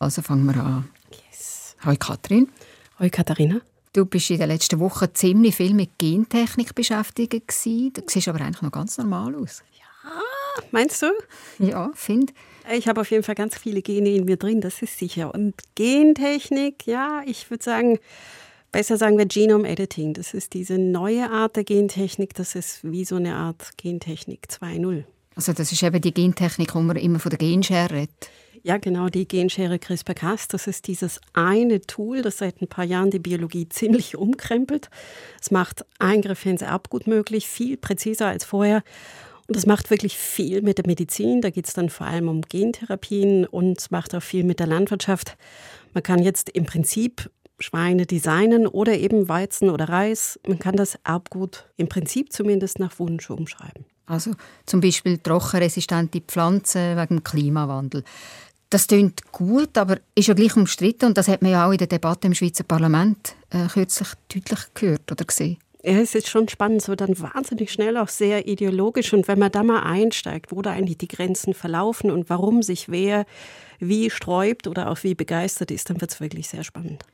Also fangen wir an. Yes. Hallo Katrin. Hallo Katharina. Du bist in den letzten Wochen ziemlich viel mit Gentechnik beschäftigt. Gewesen. Du siehst aber eigentlich noch ganz normal aus. Ja, meinst du? Ja, finde. Ich habe auf jeden Fall ganz viele Gene in mir drin, das ist sicher. Und Gentechnik, ja, ich würde sagen, besser sagen wir Genome Editing. Das ist diese neue Art der Gentechnik. Das ist wie so eine Art Gentechnik 2.0. Also das ist eben die Gentechnik, wo man immer von der Genschere redet. Ja, genau, die Genschere CRISPR-Cas, das ist dieses eine Tool, das seit ein paar Jahren die Biologie ziemlich umkrempelt. Es macht Eingriffe ins Erbgut möglich, viel präziser als vorher. Und es macht wirklich viel mit der Medizin. Da geht es dann vor allem um Gentherapien und es macht auch viel mit der Landwirtschaft. Man kann jetzt im Prinzip Schweine designen oder eben Weizen oder Reis. Man kann das Erbgut im Prinzip zumindest nach Wunsch umschreiben. Also zum Beispiel trockenresistente Pflanzen wegen Klimawandel. Das klingt gut, aber ist ja gleich umstritten und das hat man ja auch in der Debatte im Schweizer Parlament äh, kürzlich deutlich gehört oder gesehen. Ja, es ist schon spannend, so dann wahnsinnig schnell auch sehr ideologisch. Und wenn man da mal einsteigt, wo da eigentlich die Grenzen verlaufen und warum sich wer wie sträubt oder auch wie begeistert ist, dann wird es wirklich sehr spannend.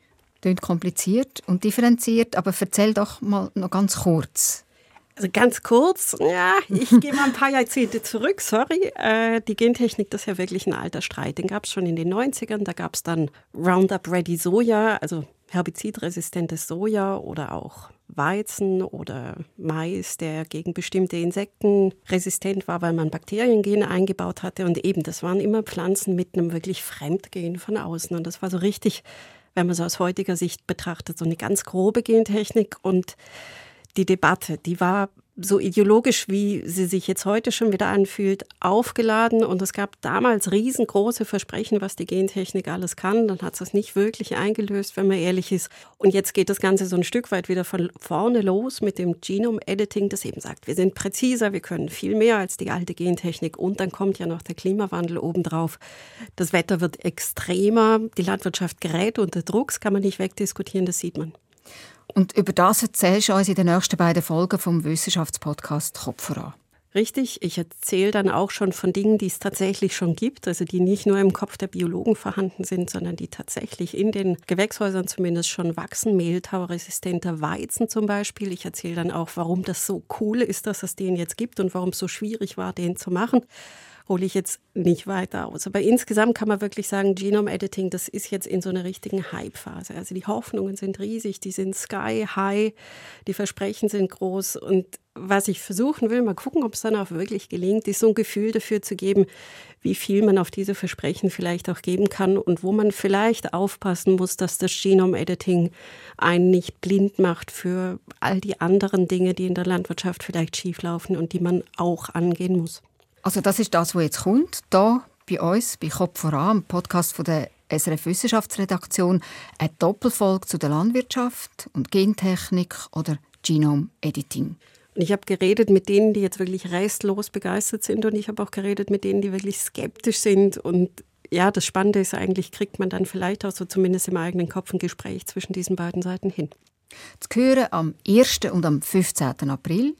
Klingt kompliziert und differenziert, aber erzähl doch mal noch ganz kurz. Also ganz kurz, ja, ich gehe mal ein paar Jahrzehnte zurück, sorry. Äh, die Gentechnik, das ist ja wirklich ein alter Streit. Den gab es schon in den 90ern. Da gab es dann Roundup Ready Soja, also herbizidresistentes Soja oder auch Weizen oder Mais, der gegen bestimmte Insekten resistent war, weil man Bakteriengene eingebaut hatte. Und eben, das waren immer Pflanzen mit einem wirklich Fremdgen von außen. Und das war so richtig, wenn man so aus heutiger Sicht betrachtet, so eine ganz grobe Gentechnik. Und die Debatte, die war so ideologisch, wie sie sich jetzt heute schon wieder anfühlt, aufgeladen. Und es gab damals riesengroße Versprechen, was die Gentechnik alles kann. Dann hat es das nicht wirklich eingelöst, wenn man ehrlich ist. Und jetzt geht das Ganze so ein Stück weit wieder von vorne los mit dem Genome-Editing, das eben sagt, wir sind präziser, wir können viel mehr als die alte Gentechnik. Und dann kommt ja noch der Klimawandel obendrauf. Das Wetter wird extremer, die Landwirtschaft gerät unter Druck, das kann man nicht wegdiskutieren, das sieht man. Und über das erzählst du uns in den nächsten beiden Folgen vom Wissenschaftspodcast Kopf voran. Richtig, ich erzähle dann auch schon von Dingen, die es tatsächlich schon gibt, also die nicht nur im Kopf der Biologen vorhanden sind, sondern die tatsächlich in den Gewächshäusern zumindest schon wachsen. Mehltauresistenter Weizen zum Beispiel. Ich erzähle dann auch, warum das so cool ist, dass es den jetzt gibt und warum es so schwierig war, den zu machen hole ich jetzt nicht weiter aus. Aber insgesamt kann man wirklich sagen, Genome Editing, das ist jetzt in so einer richtigen Hype-Phase. Also die Hoffnungen sind riesig, die sind sky high, die Versprechen sind groß und was ich versuchen will, mal gucken, ob es dann auch wirklich gelingt, ist so ein Gefühl dafür zu geben, wie viel man auf diese Versprechen vielleicht auch geben kann und wo man vielleicht aufpassen muss, dass das Genome-Editing einen nicht blind macht für all die anderen Dinge, die in der Landwirtschaft vielleicht schieflaufen und die man auch angehen muss. Also das ist das, was jetzt kommt, da bei uns, bei Kopf voran, im Podcast von der SRF Wissenschaftsredaktion, eine Doppelfolge zu der Landwirtschaft und Gentechnik oder Genome Editing. Ich habe geredet mit denen, die jetzt wirklich restlos begeistert sind und ich habe auch geredet mit denen, die wirklich skeptisch sind und ja, das Spannende ist eigentlich, kriegt man dann vielleicht auch so zumindest im eigenen Kopf ein Gespräch zwischen diesen beiden Seiten hin. Zu hören am 1. und am 15. April.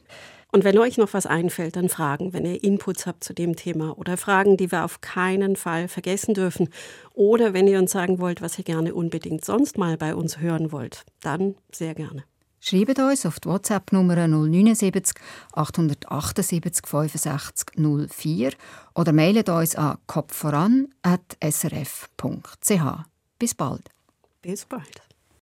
Und wenn euch noch was einfällt, dann Fragen, wenn ihr Inputs habt zu dem Thema oder Fragen, die wir auf keinen Fall vergessen dürfen. Oder wenn ihr uns sagen wollt, was ihr gerne unbedingt sonst mal bei uns hören wollt, dann sehr gerne. Schreibt uns auf die WhatsApp-Nummer 079 878 65 04 oder mailet uns an kopfvoran.srf.ch. Bis bald. Bis bald.